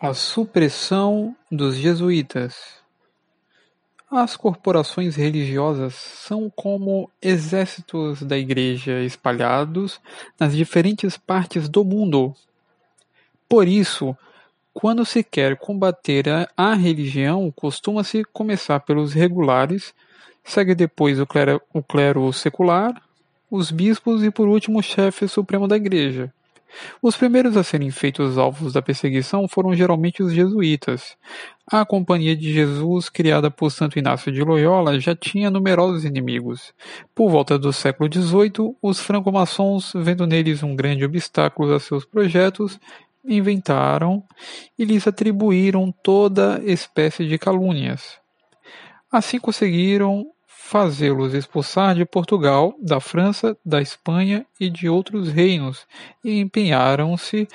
A supressão dos jesuítas As corporações religiosas são como exércitos da Igreja espalhados nas diferentes partes do mundo. Por isso, quando se quer combater a, a religião, costuma-se começar pelos regulares, segue depois o clero, o clero secular, os bispos e por último o chefe supremo da Igreja. Os primeiros a serem feitos alvos da perseguição foram geralmente os jesuítas. A Companhia de Jesus, criada por Santo Inácio de Loyola, já tinha numerosos inimigos. Por volta do século XVIII, os franco-maçons, vendo neles um grande obstáculo a seus projetos, inventaram e lhes atribuíram toda espécie de calúnias. Assim conseguiram fazê-los expulsar de Portugal, da França, da Espanha e de outros reinos, e empenharam-se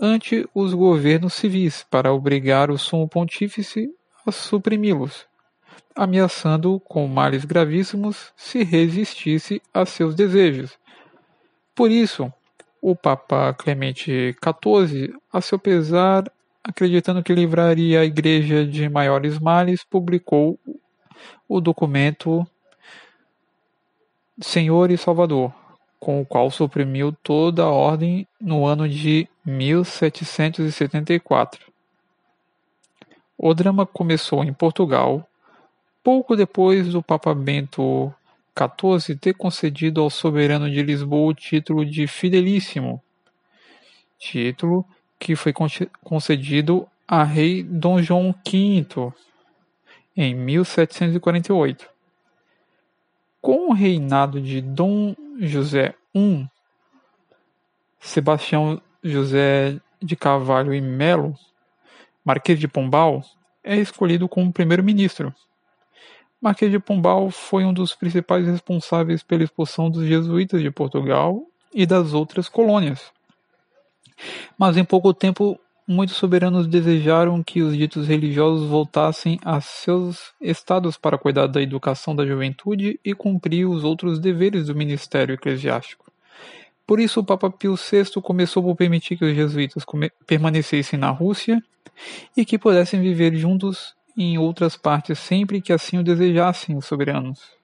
ante os governos civis para obrigar o sumo pontífice a suprimi-los, ameaçando com males gravíssimos se resistisse a seus desejos. Por isso, o Papa Clemente XIV, a seu pesar, acreditando que livraria a Igreja de maiores males, publicou o documento Senhor e Salvador, com o qual suprimiu toda a ordem no ano de 1774. O drama começou em Portugal, pouco depois do Papa Bento XIV ter concedido ao soberano de Lisboa o título de Fidelíssimo, título que foi concedido a rei Dom João V em 1748. Com o reinado de Dom José I, Sebastião José de Carvalho e Melo, Marquês de Pombal, é escolhido como primeiro-ministro. Marquês de Pombal foi um dos principais responsáveis pela expulsão dos jesuítas de Portugal e das outras colônias. Mas em pouco tempo Muitos soberanos desejaram que os ditos religiosos voltassem a seus estados para cuidar da educação da juventude e cumprir os outros deveres do ministério eclesiástico. Por isso, o Papa Pio VI começou por permitir que os jesuítas permanecessem na Rússia e que pudessem viver juntos em outras partes sempre que assim o desejassem os soberanos.